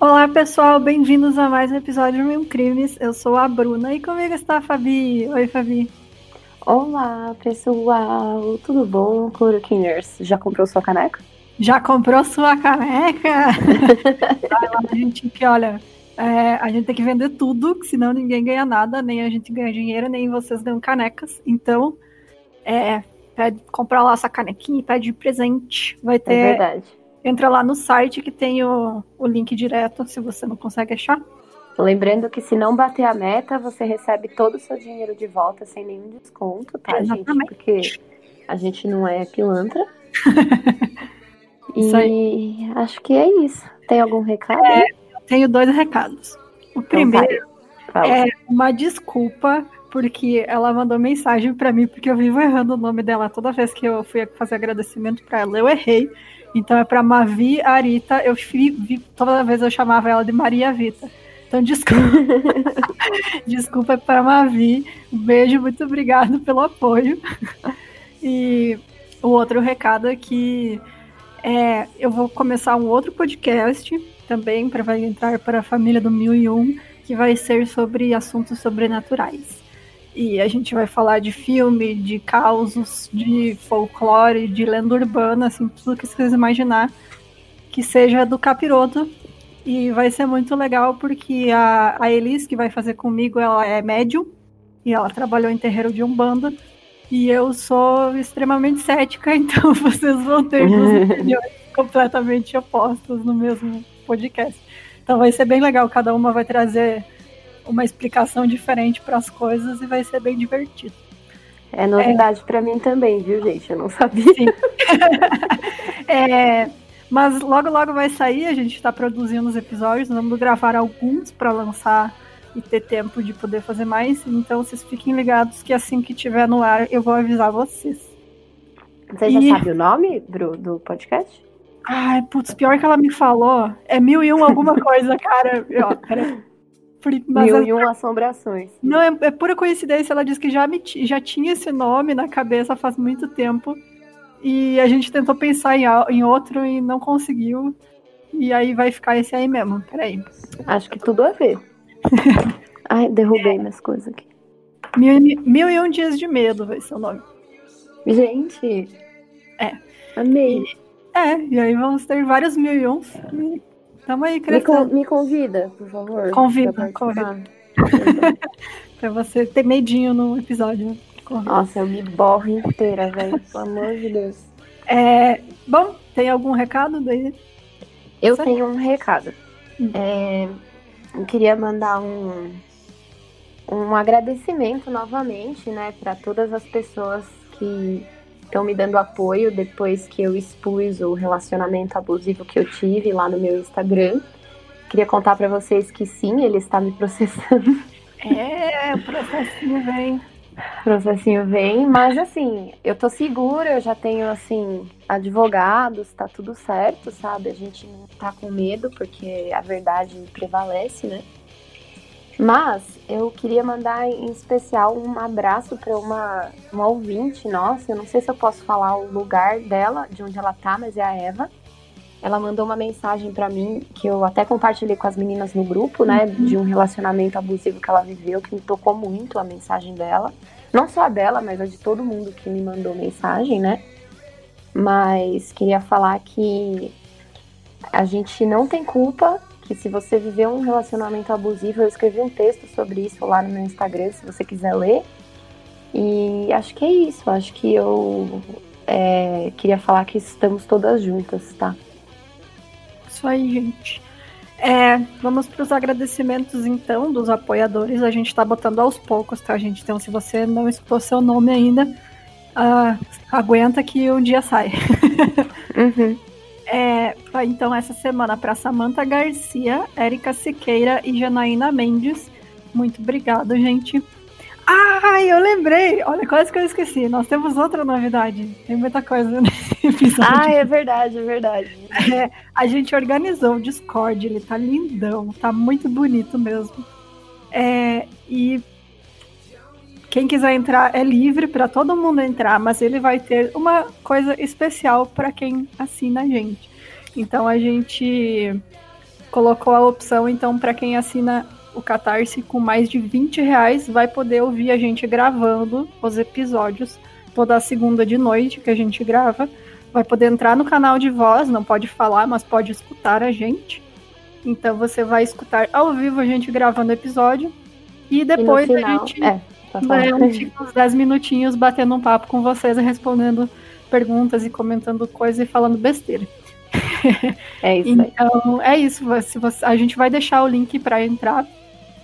Olá, pessoal, bem-vindos a mais um episódio do Mil Crimes. Eu sou a Bruna e comigo está a Fabi. Oi, Fabi. Olá, pessoal, tudo bom? Cloroquiners, já comprou sua caneca? Já comprou sua caneca? Vai lá, a gente que, olha, é, a gente tem que vender tudo, senão ninguém ganha nada, nem a gente ganha dinheiro, nem vocês ganham canecas. Então, é, pede, comprar lá essa canequinha e pede de presente. Vai ter. É verdade. Entra lá no site que tem o, o link direto, se você não consegue achar. Lembrando que se não bater a meta, você recebe todo o seu dinheiro de volta sem nenhum desconto, tá, Exatamente. gente? Porque a gente não é pilantra. E acho que é isso. Tem algum recado? É, tenho dois recados. O Então primeiro vai, é uma desculpa, porque ela mandou mensagem pra mim, porque eu vivo errando o nome dela toda vez que eu fui fazer agradecimento pra ela, eu errei. Então é pra Mavi Arita, eu fi- vi- toda vez eu chamava ela de Maria Vita. Então desculpa. desculpa pra Mavi. Um beijo, muito obrigado pelo apoio. E o outro recado é que é, eu vou começar um outro podcast também para vai entrar para a família do 1001, que vai ser sobre assuntos sobrenaturais. E a gente vai falar de filme, de causos, de folclore, de lenda urbana, assim, tudo que vocês imaginar que seja do capiroto. E vai ser muito legal porque a, a Elis, que vai fazer comigo, ela é médium e ela trabalhou em terreiro de Umbanda. E eu sou extremamente cética, então vocês vão ter duas opiniões completamente opostas no mesmo podcast. Então vai ser bem legal, cada uma vai trazer uma explicação diferente para as coisas e vai ser bem divertido. É novidade pra mim também, viu, gente? Eu não sabia. Sim. É, mas logo, logo vai sair, a gente está produzindo os episódios, vamos gravar alguns para lançar e ter tempo de poder fazer mais. Então vocês fiquem ligados que assim que tiver no ar eu vou avisar vocês. Você já E- sabe o nome, Bru, do podcast? Ai, putz, pior que ela me falou, é mil e um alguma coisa, cara. Ó, pera. Mil e um assombrações. Não, é, é pura coincidência. Ela disse que já, me já tinha esse nome na cabeça faz muito tempo. E a gente tentou pensar em, em outro e não conseguiu. E aí vai ficar esse aí mesmo. Peraí. Acho que tudo a ver. Ai, derrubei minhas coisas aqui. Mil, e- mil e um dias de medo vai ser o nome. Gente. É. Amei. É, e aí vamos ter vários mil e uns. E tamo aí Me, con- crescendo. me convida, por favor. Convida, participar. Pra você ter medinho no episódio. Nossa, eu me borro inteira, velho. Pelo amor de Deus. É, bom, tem algum recado daí? Eu Certo. tenho um recado. Hum. É, eu queria mandar um, um agradecimento novamente, né, para todas as pessoas que estão me dando apoio depois que eu expus o relacionamento abusivo que eu tive lá no meu Instagram. Queria contar para vocês que sim, ele está me processando. É, o processinho vem. O processinho vem, mas assim, eu tô segura, eu já tenho assim advogados, tá tudo certo, sabe? A gente não tá com medo porque a verdade prevalece, né? Mas eu queria mandar em especial um abraço para uma, uma ouvinte nossa, eu não sei se eu posso falar o lugar dela, de onde ela tá, mas é a Eva. Ela mandou uma mensagem para mim que eu até compartilhei com as meninas no grupo, né, de um relacionamento abusivo que ela viveu, que me tocou muito a mensagem dela. Não só a dela, mas a de todo mundo que me mandou mensagem, né? Mas queria falar que a gente não tem culpa, que se você viveu um relacionamento abusivo, eu escrevi um texto sobre isso lá no meu Instagram, se você quiser ler. E acho que é isso, acho que eu é, queria falar que estamos todas juntas, tá? Isso aí, gente. É, vamos para os agradecimentos, então, dos apoiadores. A gente está botando aos poucos, tá, gente? Então, se você não escutou seu nome ainda, ah, aguenta que um dia sai. Uhum. É, então, essa semana para Samantha Garcia, Érica Siqueira e Janaína Mendes. Muito obrigado, gente. Ah, eu lembrei! Olha, quase que eu esqueci. Nós temos outra novidade. Tem muita coisa nesse episódio. Ah, é verdade, é verdade. É, a gente organizou o Discord, ele tá lindão, tá muito bonito mesmo. É, e quem quiser entrar é livre para todo mundo entrar, mas ele vai ter uma coisa especial para quem assina a gente. Então a gente colocou a opção, então, para quem assina o Catarse com mais de 20 reais, vai poder ouvir a gente gravando os episódios toda a segunda de noite que a gente grava. Vai poder entrar no canal de voz, não pode falar, mas pode escutar a gente. Então você vai escutar ao vivo a gente gravando o episódio. E depois e final, a gente é, né, uns 10 minutinhos batendo um papo com vocês, respondendo perguntas e comentando coisas e falando besteira. É isso então, é isso. Se você, a gente vai deixar o link para entrar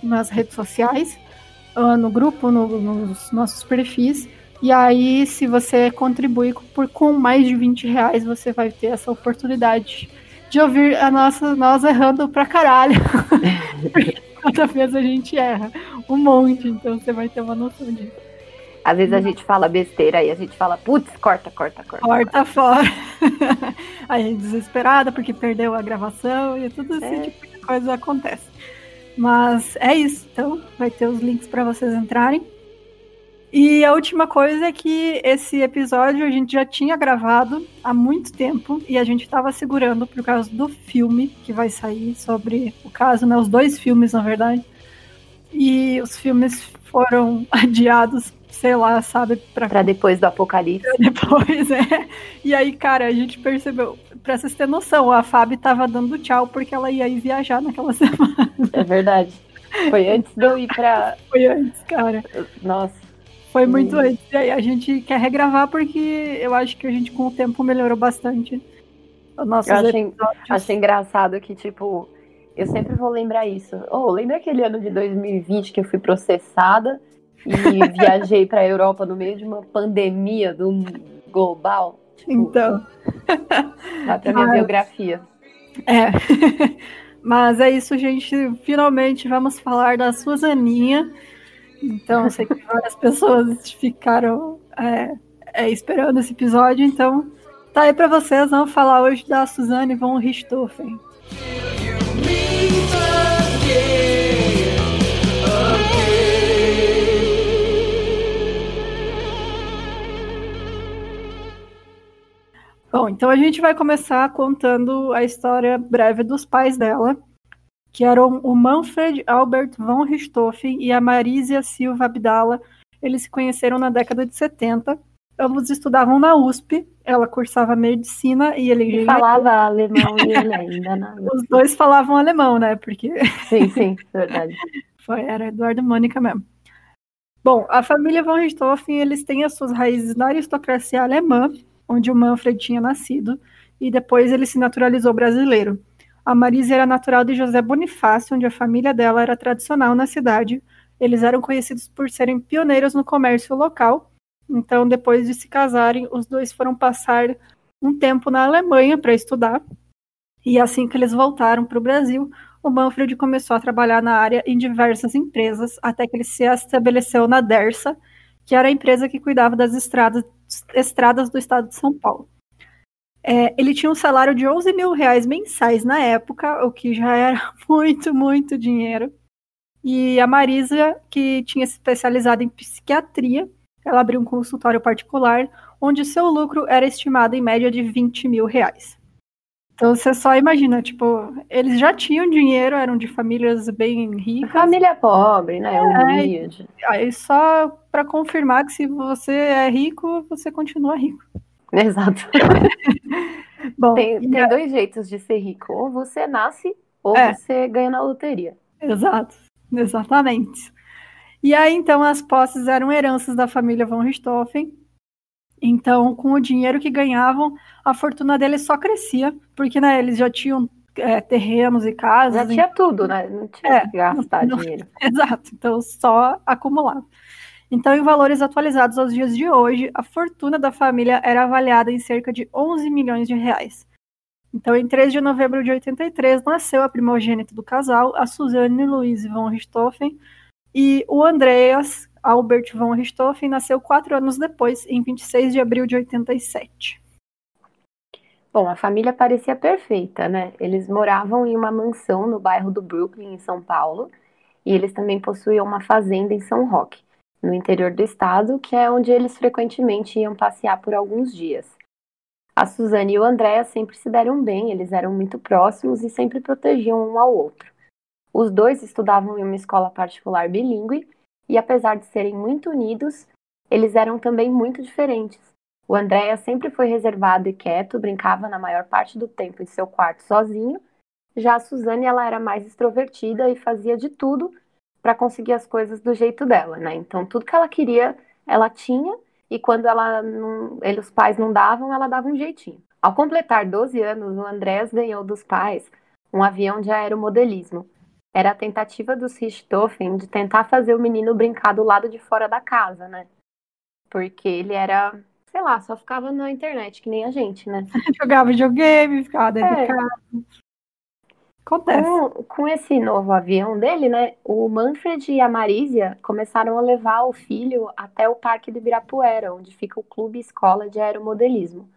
nas redes sociais, ah, no grupo, no, nos nossos perfis. E aí, se você contribuir por com mais de 20 reais, você vai ter essa oportunidade de ouvir a nossa, nós errando pra caralho. Cada vez a gente erra um monte, então você vai ter uma noção disso. Às vezes a gente fala besteira e a gente fala, putz, corta, corta, corta. Corta fora. a gente desesperada porque perdeu a gravação e tudo esse é. tipo de coisa acontece. Mas é isso, então vai ter os links para vocês entrarem. E a última coisa é que esse episódio a gente já tinha gravado há muito tempo e a gente estava segurando por causa do filme que vai sair sobre o caso, né? Os dois filmes, na verdade. E os filmes foram adiados, sei lá, sabe? Pra, pra depois do apocalipse. Pra depois, é. E aí, cara, a gente percebeu, pra vocês terem noção, a Fábio tava dando tchau porque ela ia ir viajar naquela semana. É verdade. Foi antes de eu ir pra. Foi antes, cara. Nossa. Foi muito hum. antes. E aí a gente quer regravar porque eu acho que a gente com o tempo melhorou bastante. Nossos eu achei, achei engraçado que, tipo, eu sempre vou lembrar isso. Oh, lembra aquele ano de 2020 que eu fui processada e viajei para a Europa no meio de uma pandemia do global? Tipo, então. Dá pra minha Mas... biografia. É. Mas é isso, gente. Finalmente vamos falar da Suzaninha então, eu sei que várias pessoas ficaram é, é, esperando esse episódio, então tá aí para vocês. Vamos falar hoje da Suzane von Richthofen. Bom, então a gente vai começar contando a história breve dos pais dela, que eram o Manfred Albert von Richthofen e a Marisia Silva Abdala. Eles se conheceram na década de 70. Ambos estudavam na USP, ela cursava medicina e ele e falava alemão e ele ainda não. Os dois falavam alemão, né? Porque Sim, sim, verdade. Foi, era Eduardo e Mônica mesmo. Bom, a família von Richthofen, eles têm as suas raízes na aristocracia alemã, onde o Manfred tinha nascido, e depois ele se naturalizou brasileiro. A Marisa era natural de José Bonifácio, onde a família dela era tradicional na cidade. Eles eram conhecidos por serem pioneiros no comércio local. Então, depois de se casarem, os dois foram passar um tempo na Alemanha para estudar. E assim que eles voltaram para o Brasil, o Manfred começou a trabalhar na área em diversas empresas, até que ele se estabeleceu na Dersa, que era a empresa que cuidava das estradas, estradas do estado de São Paulo. É, ele tinha um salário de 11 mil reais mensais na época, o que já era muito, muito dinheiro. E a Marisa, que tinha se especializado em psiquiatria, ela abriu um consultório particular, onde seu lucro era estimado em média de 20 mil reais. Então você só imagina, tipo, eles já tinham dinheiro, eram de famílias bem ricas. Família pobre, né? É, aí só para confirmar que se você é rico, você continua rico. Exato. Bom, tem, tem é... dois jeitos de ser rico. Ou você nasce, ou é. você ganha na loteria. Exato, exatamente. E aí, então, as posses eram heranças da família von Richthofen. Então, com o dinheiro que ganhavam, a fortuna deles só crescia, porque né, eles já tinham é, terrenos e casas. Já tinha tudo, né? Não tinha é, que gastar não, dinheiro. Exato, então só acumulava. Então, em valores atualizados aos dias de hoje, a fortuna da família era avaliada em cerca de 11 milhões de reais. Então, em 3 de novembro de 83, nasceu a primogênita do casal, a Suzanne Louise von Richthofen, e o Andreas Albert von Richthofen nasceu quatro anos depois, em 26 de abril de 87. Bom, a família parecia perfeita, né? Eles moravam em uma mansão no bairro do Brooklyn, em São Paulo, e eles também possuíam uma fazenda em São Roque no interior do estado, que é onde eles frequentemente iam passear por alguns dias. A Suzane e o Andréa sempre se deram bem, eles eram muito próximos e sempre protegiam um ao outro. Os dois estudavam em uma escola particular bilíngue e, apesar de serem muito unidos, eles eram também muito diferentes. O Andréa sempre foi reservado e quieto, brincava na maior parte do tempo em seu quarto sozinho. Já a Suzane, ela era mais extrovertida e fazia de tudo para conseguir as coisas do jeito dela, né? Então, tudo que ela queria, ela tinha, e quando ela não, ele, os pais não davam, ela dava um jeitinho. Ao completar 12 anos, o Andrés ganhou dos pais um avião de aeromodelismo. Era a tentativa dos Richthofen de tentar fazer o menino brincar do lado de fora da casa, né? Porque ele era, sei lá, só ficava na internet, que nem a gente, né? Jogava videogame, ficava dentro é. Acontece. Com, com, esse novo avião dele, né, o Manfred e a Marísia começaram a levar o filho até o Parque do Ibirapuera, onde fica o Clube Escola de Aeromodelismo.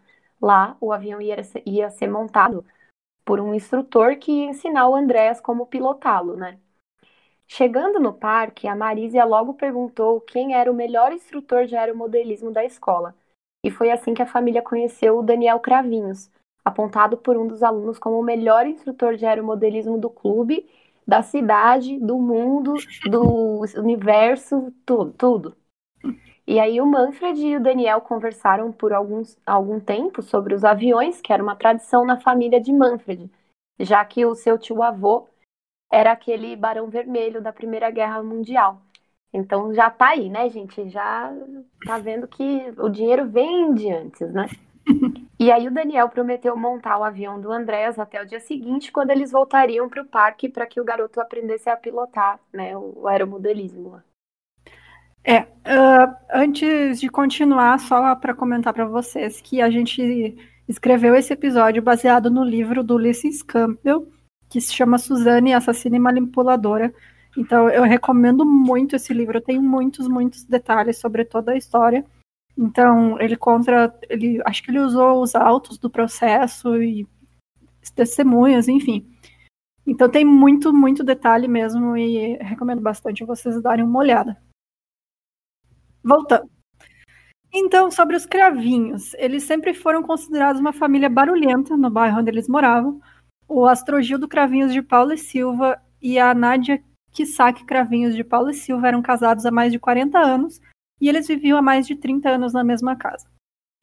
Lá, o avião ia ser, ia ser montado por um instrutor que ia ensinar o Andréas como pilotá-lo, né? Chegando no parque, a Marísia logo perguntou quem era o melhor instrutor de aeromodelismo da escola. E foi assim que a família conheceu o Daniel Cravinhos, apontado por um dos alunos como o melhor instrutor de aeromodelismo do clube, da cidade, do mundo, do universo, tudo, tudo. E aí o Manfred e o Daniel conversaram por alguns, algum tempo sobre os aviões, que era uma tradição na família de Manfred, já que o seu tio-avô era aquele Barão Vermelho da Primeira Guerra Mundial. Então já tá aí, né, gente? Já tá vendo que o dinheiro vem de antes, né? E aí o Daniel prometeu montar o avião do Andrés até o dia seguinte, quando eles voltariam para o parque para que o garoto aprendesse a pilotar, né, o aeromodelismo. É, uh, antes de continuar, só para comentar para vocês que a gente escreveu esse episódio baseado no livro do Ulysses Campbell, que se chama Suzane, Assassina e Manipuladora. Então eu recomendo muito esse livro, tem muitos, muitos detalhes sobre toda a história. Então, ele contra. Ele, acho que ele usou os autos do processo e testemunhas, enfim. Então tem muito, muito detalhe mesmo e recomendo bastante vocês darem uma olhada. Voltando. Então, sobre os cravinhos, eles sempre foram considerados uma família barulhenta no bairro onde eles moravam. O Astrogildo Cravinhos de Paulo e Silva e a Nádia Kisaki Cravinhos de Paulo e Silva eram casados há mais de 40 anos e eles viviam há mais de 30 anos na mesma casa.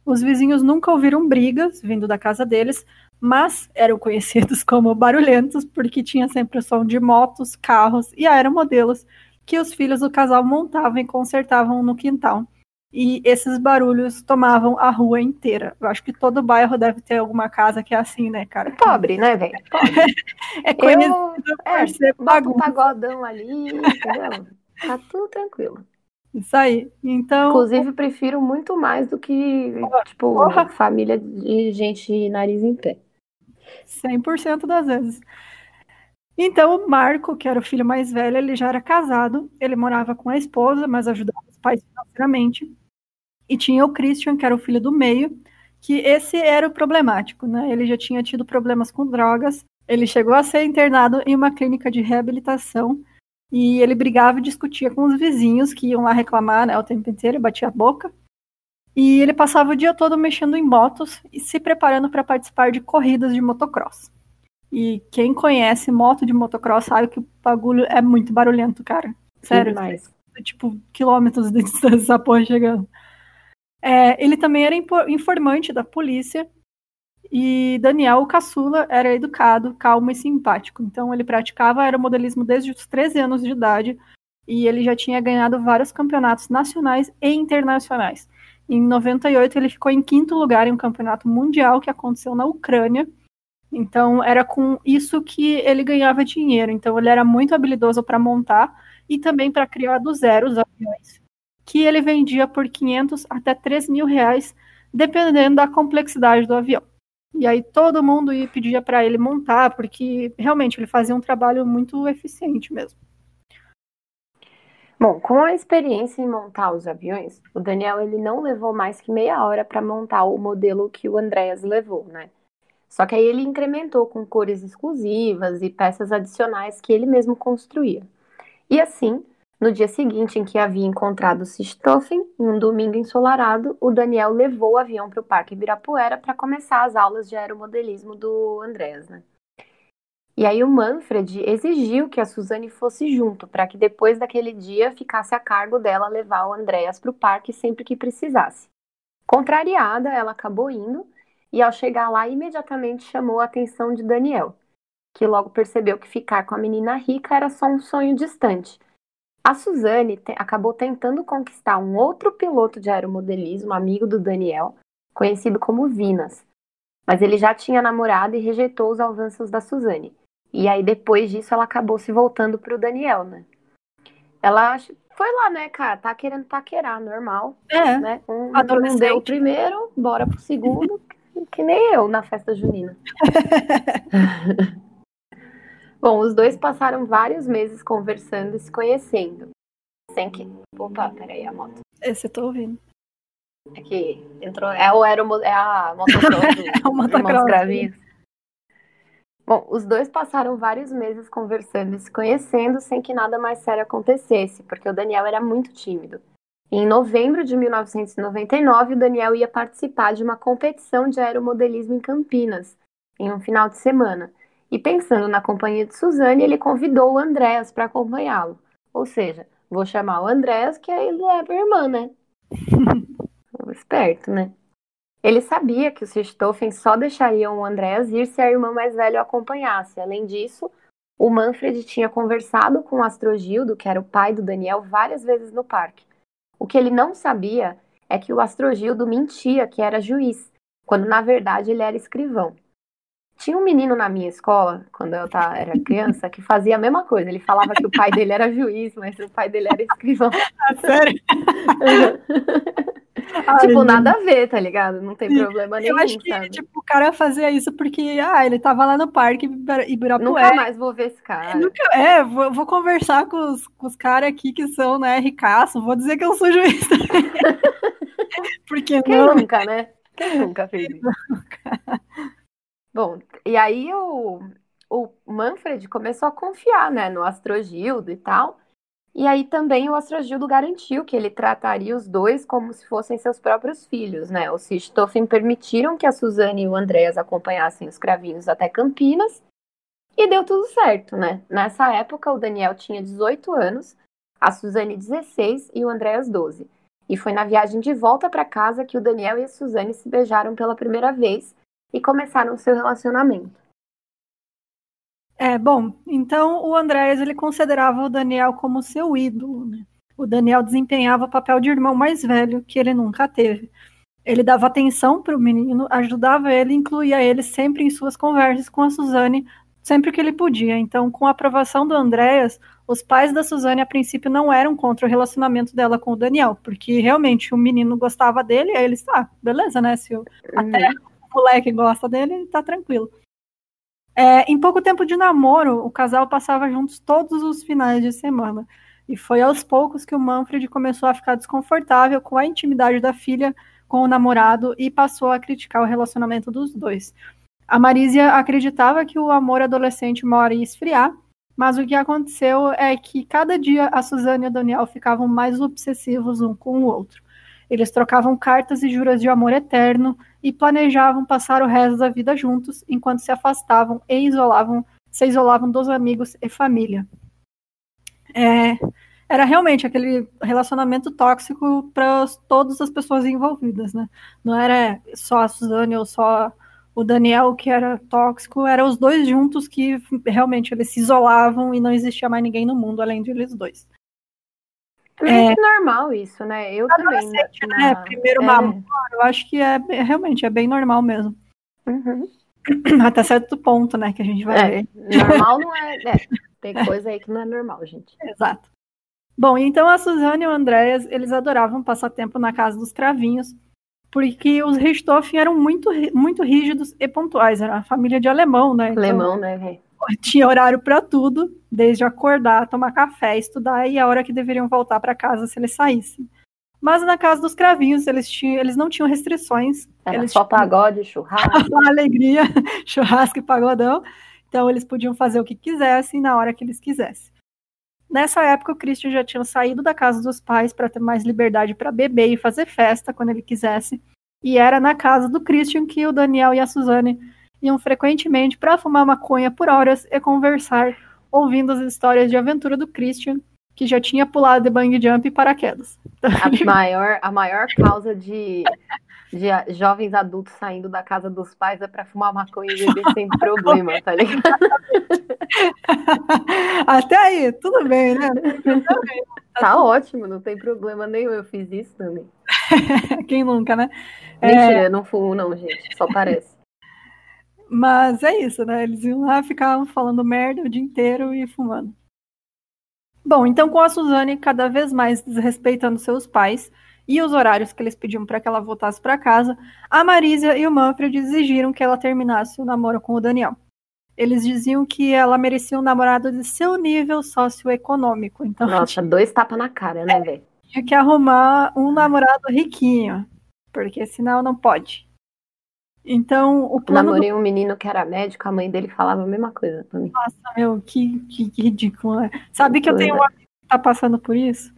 Os vizinhos nunca ouviram brigas vindo da casa deles, mas eram conhecidos como barulhentos porque tinha sempre o som de motos, carros e aeromodelos que os filhos do casal montavam e consertavam no quintal. E esses barulhos tomavam a rua inteira. Eu acho que todo bairro deve ter alguma casa que é assim, né, cara? Pobre, né, velho? é conhecido Eu, por é, ser bagunça. Um pagodão ali, entendeu? Tá tudo tranquilo. Isso aí. Então. Inclusive, prefiro muito mais do que, tipo, porra. família de gente nariz em pé. 100% das vezes. Então, o Marco, que era o filho mais velho, ele já era casado, ele morava com a esposa, mas ajudava os pais financeiramente. E tinha o Christian, que era o filho do meio, que esse era o problemático, né? Ele já tinha tido problemas com drogas, ele chegou a ser internado em uma clínica de reabilitação e ele brigava e discutia com os vizinhos que iam lá reclamar né, o tempo inteiro, batia a boca. E ele passava o dia todo mexendo em motos e se preparando para participar de corridas de motocross. E quem conhece moto de motocross sabe que o bagulho é muito barulhento, cara. Sério. Demais. Tipo, quilômetros de distância essa porra chegando. É, ele também era informante da polícia e Daniel, o caçula, era educado, calmo e simpático. Então ele praticava aeromodelismo desde os 13 anos de idade e ele já tinha ganhado vários campeonatos nacionais e internacionais. Em 98 ele ficou em quinto lugar em um campeonato mundial que aconteceu na Ucrânia. Então era com isso que ele ganhava dinheiro. Então ele era muito habilidoso para montar e também para criar do zero os aviões, que ele vendia por 500 até 3 mil reais, dependendo da complexidade do avião. E aí todo mundo ia pedia para ele montar, porque realmente ele fazia um trabalho muito eficiente mesmo. Bom, com a experiência em montar os aviões, o Daniel ele não levou mais que meia hora para montar o modelo que o Andreas levou, né? Só que aí ele incrementou com cores exclusivas e peças adicionais que ele mesmo construía. E assim, No dia seguinte, em que havia encontrado Sistoffen, em um domingo ensolarado, o Daniel levou o avião para o Parque Ibirapuera para começar as aulas de aeromodelismo do Andrés, né? E aí o Manfred exigiu que a Suzane fosse junto, para que depois daquele dia ficasse a cargo dela levar o Andréas para o parque sempre que precisasse. Contrariada, ela acabou indo e ao chegar lá imediatamente chamou a atenção de Daniel, que logo percebeu que ficar com a menina rica era só um sonho distante a Suzane te acabou tentando conquistar um outro piloto de aeromodelismo, amigo do Daniel, conhecido como Vinas. Mas ele já tinha namorado e rejeitou os avanços da Suzane. E aí, depois disso, ela acabou se voltando pro Daniel, né? Ela foi lá, né, cara? Tá querendo paquerar, normal. É. Né? Um, não deu o primeiro, bora pro segundo. que nem eu na festa junina. Bom, os dois passaram vários meses conversando e se conhecendo. Sem que. Opa, peraí, a moto. Esse eu tô ouvindo. É que entrou. É, o aero, é a motocross é o motocross. Bom, os dois passaram vários meses conversando e se conhecendo sem que nada mais sério acontecesse, porque o Daniel era muito tímido. Em novembro de 1999, o Daniel ia participar de uma competição de aeromodelismo em Campinas, em um final de semana. E pensando na companhia de Suzane, ele convidou o Andréas para acompanhá-lo. Ou seja, vou chamar o Andréas, que aí ele é minha irmã, né? Esperto, né? Ele sabia que os Richthofen só deixariam o Andréas ir se a irmã mais velha o acompanhasse. Além disso, o Manfred tinha conversado com o Astrogildo, que era o pai do Daniel, várias vezes no parque. O que ele não sabia é que o Astrogildo mentia que era juiz, quando na verdade ele era escrivão. Tinha um menino na minha escola, quando eu tava, era criança, que fazia a mesma coisa. Ele falava que o pai dele era juiz, mas o pai dele era escrivão. Ah, sério? tipo, nada a ver, tá ligado? Não tem Sim. problema nenhum. Eu acho que sabe? tipo, o cara fazia isso porque ah, ele tava lá no parque Ibirapuera. Nunca mais vou ver esse cara. Nunca, é, vou, vou conversar com os, com os caras aqui que são, né, ricaço, vou dizer que eu sou juiz. porque Quem não? nunca, né? Quem nunca fez isso? Bom, e aí o, o Manfred começou a confiar, né, no Astrogildo e tal. E aí também o Astrogildo garantiu que ele trataria os dois como se fossem seus próprios filhos, né? Os Richthofen permitiram que a Suzane e o Andreas acompanhassem os cravinhos até Campinas e deu tudo certo, né? Nessa época o Daniel tinha 18 anos, a Suzane 16 e o Andreas 12. E foi na viagem de volta para casa que o Daniel e a Suzane se beijaram pela primeira vez e começaram seu relacionamento. É, bom, então o Andréas ele considerava o Daniel como seu ídolo, né? O Daniel desempenhava o papel de irmão mais velho que ele nunca teve. Ele dava atenção para o menino, ajudava ele, incluía ele sempre em suas conversas com a Suzane, sempre que ele podia. Então, com a aprovação do Andréas, os pais da Suzane a princípio não eram contra o relacionamento dela com o Daniel, porque realmente o menino gostava dele, aí eles, ah, beleza, né? Se eu, até uhum moleque gosta dele, tá tranquilo. É, em pouco tempo de namoro, o casal passava juntos todos os finais de semana. E foi aos poucos que o Manfred começou a ficar desconfortável com a intimidade da filha com o namorado e passou a criticar o relacionamento dos dois. A Marísia acreditava que o amor adolescente mora em esfriar, mas o que aconteceu é que cada dia a Suzane e o Daniel ficavam mais obsessivos um com o outro. Eles trocavam cartas e juras de amor eterno e planejavam passar o resto da vida juntos, enquanto se afastavam e isolavam, se isolavam dos amigos e família. É, era realmente aquele relacionamento tóxico para todas as pessoas envolvidas, né? Não era só a Suzane ou só o Daniel que era tóxico, eram os dois juntos que realmente eles se isolavam e não existia mais ninguém no mundo além de eles dois. É, é normal isso, né? Eu também. Né? Na... Primeiro é. eu acho que é realmente é bem normal mesmo. Uhum. Até certo ponto, né? Que a gente vai é, ver. Normal não é, é. Tem coisa aí que não é normal, gente. Exato. Bom, então a Suzane e o Andréas, eles adoravam passar tempo na casa dos cravinhos, porque os Richthofen eram muito, muito rígidos e pontuais. Era uma família de alemão, né? Então, alemão, né? Tinha horário para tudo, desde acordar, tomar café, estudar e a hora que deveriam voltar para casa se eles saíssem. Mas na casa dos cravinhos, eles, tinham, eles não tinham restrições. Era eles só tinham... pagode, churrasco. alegria, churrasco e pagodão. Então eles podiam fazer o que quisessem na hora que eles quisessem. Nessa época, o Christian já tinha saído da casa dos pais para ter mais liberdade para beber e fazer festa quando ele quisesse. E era na casa do Christian que o Daniel e a Suzane iam frequentemente para fumar maconha por horas e conversar, ouvindo as histórias de aventura do Christian, que já tinha pulado de bang jump e paraquedas. A maior, a maior causa de, de jovens adultos saindo da casa dos pais é para fumar maconha e beber sem problema, tá ligado? Até aí, tudo bem, né? Tá, tá ótimo, não tem problema nenhum. Eu fiz isso também. Quem nunca, né? Mentira, é... eu não fumo, não, gente. Só parece. Mas é isso, né? Eles iam lá, ficavam falando merda o dia inteiro e fumando. Bom, então com a Suzane cada vez mais desrespeitando seus pais e os horários que eles pediam para que ela voltasse para casa, a Marisa e o Manfred exigiram que ela terminasse o namoro com o Daniel. Eles diziam que ela merecia um namorado de seu nível socioeconômico. Então, Nossa, dois tapas na cara, né, velho? Tinha que arrumar um namorado riquinho, porque senão não pode. Então, o plano. Namorei do... um menino que era médico, a mãe dele falava a mesma coisa pra mim. Nossa, meu, que, que, que ridículo. Né? Sabe que, que eu tenho um amigo que tá passando por isso?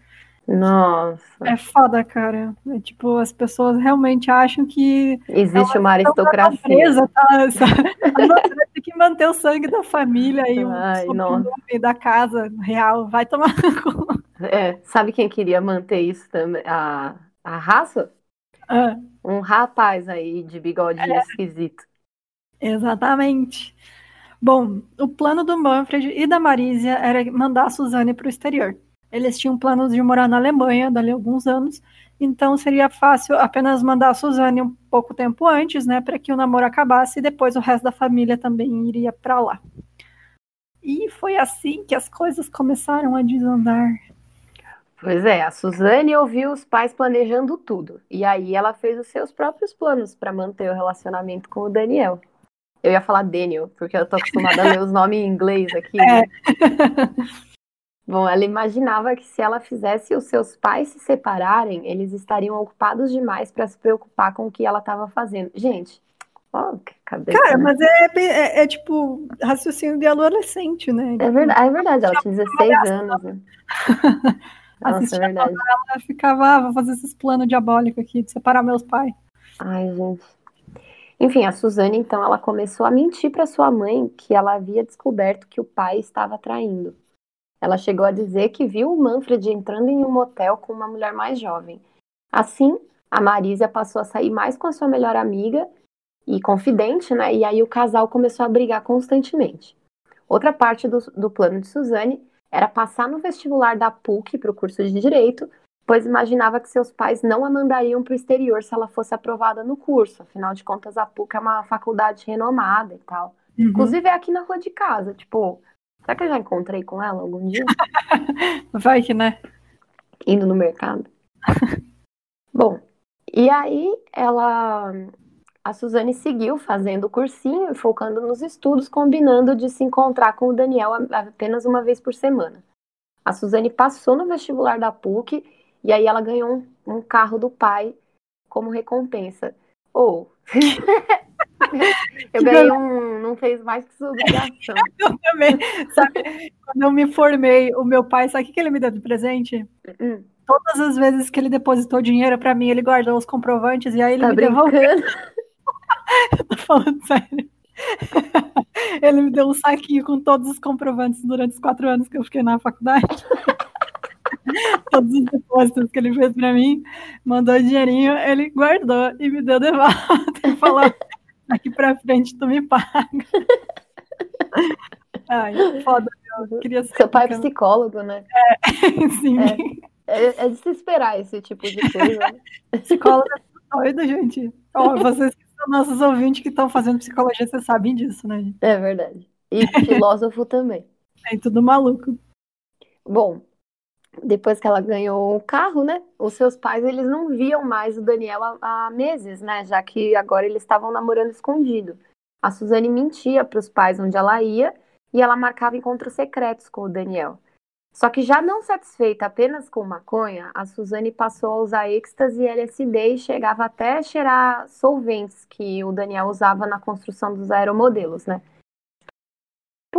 Nossa. É foda, cara. É, tipo, as pessoas realmente acham que. Existe uma aristocracia. Presa, tá? tem que manter o sangue da família e o nome da casa real. Vai tomar. é, sabe quem queria manter isso também? A, a raça? Um rapaz aí de bigode é. esquisito. Exatamente. Bom, o plano do Manfred e da Marísia era mandar a Suzane para o exterior. Eles tinham planos de morar na Alemanha dali a alguns anos, então seria fácil apenas mandar a Suzane um pouco tempo antes, né, para que o namoro acabasse e depois o resto da família também iria para lá. E foi assim que as coisas começaram a desandar. Pois é, a Suzane ouviu os pais planejando tudo. E aí ela fez os seus próprios planos para manter o relacionamento com o Daniel. Eu ia falar Daniel, porque eu tô acostumada a ler os nomes em inglês aqui. Né? É. Bom, ela imaginava que se ela fizesse os seus pais se separarem, eles estariam ocupados demais para se preocupar com o que ela estava fazendo. Gente, ó, que cabeça. Cara, né? mas é, é, é, tipo raciocínio de adolescente, né? É verdade, é verdade ela tinha 16 anos. Né? Nossa, é verdade. Ela ficava, ah, vou fazer esses planos diabólicos aqui de separar meus pais. Ai, gente. Enfim, a Suzane, então, ela começou a mentir para sua mãe que ela havia descoberto que o pai estava traindo. Ela chegou a dizer que viu o Manfred entrando em um motel com uma mulher mais jovem. Assim, a Marisa passou a sair mais com a sua melhor amiga e confidente, né? E aí o casal começou a brigar constantemente. Outra parte do, do plano de Suzane era passar no vestibular da PUC para o curso de Direito, pois imaginava que seus pais não a mandariam para o exterior se ela fosse aprovada no curso. Afinal de contas, a PUC é uma faculdade renomada e tal. Uhum. Inclusive é aqui na rua de casa. Tipo, será que eu já encontrei com ela algum dia? Vai que, né? Indo no mercado. Bom, e aí ela a Suzane seguiu fazendo o cursinho e focando nos estudos, combinando de se encontrar com o Daniel apenas uma vez por semana. A Suzane passou no vestibular da PUC e aí ela ganhou um, um carro do pai como recompensa. Ou. Oh. eu ganhei um. Não fez mais que sua obrigação. eu também. Sabe, quando eu me formei, o meu pai, sabe o que ele me deu de presente? Hum. Todas as vezes que ele depositou dinheiro para mim, ele guardou os comprovantes e aí ele tá me brincando? devolveu. Tô falando sério. Ele me deu um saquinho com todos os comprovantes durante os quatro anos que eu fiquei na faculdade. todos os depósitos que ele fez para mim, mandou dinheirinho, ele guardou e me deu de volta e falou: daqui para frente tu me paga. Ai, foda, eu queria Seu pai é psicólogo, né? É, sim. É, é, é de se esperar esse tipo de coisa. Né? Psicólogo é doido, gente. Ó, vocês nossos ouvintes que estão fazendo psicologia, vocês sabem disso, né? É verdade. E filósofo também. É tudo maluco. Bom, depois que ela ganhou o carro, né? Os seus pais eles não viam mais o Daniel há, há meses, né? Já que agora eles estavam namorando escondido. A Suzane mentia para os pais onde ela ia e ela marcava encontros secretos com o Daniel. Só que já não satisfeita apenas com maconha, a Suzane passou a usar êxtase e LSD e chegava até a cheirar solventes que o Daniel usava na construção dos aeromodelos, né?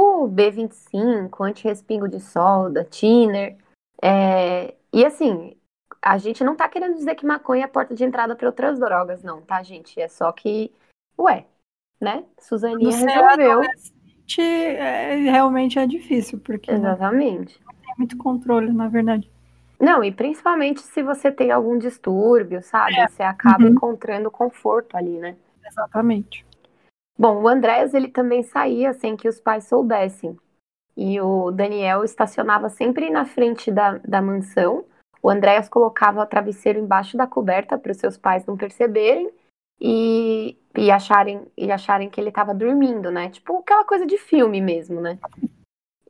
tipo B25, anti-respingo de solda, thinner. É... E assim, a gente não tá querendo dizer que maconha é a porta de entrada para outras drogas, não, tá, gente? É só que, ué, né? Suzaninha resolveu. É, realmente é difícil, porque. Exatamente. Não tem muito controle, na verdade. Não, e principalmente se você tem algum distúrbio, sabe? É. Você acaba uhum. encontrando conforto ali, né? Exatamente. Bom, o Andrés, ele também saía sem que os pais soubessem. E o Daniel estacionava sempre na frente da, da mansão. O Andréas colocava o travesseiro embaixo da coberta para os seus pais não perceberem e, e, acharem, e acharem que ele estava dormindo, né? Tipo aquela coisa de filme mesmo, né?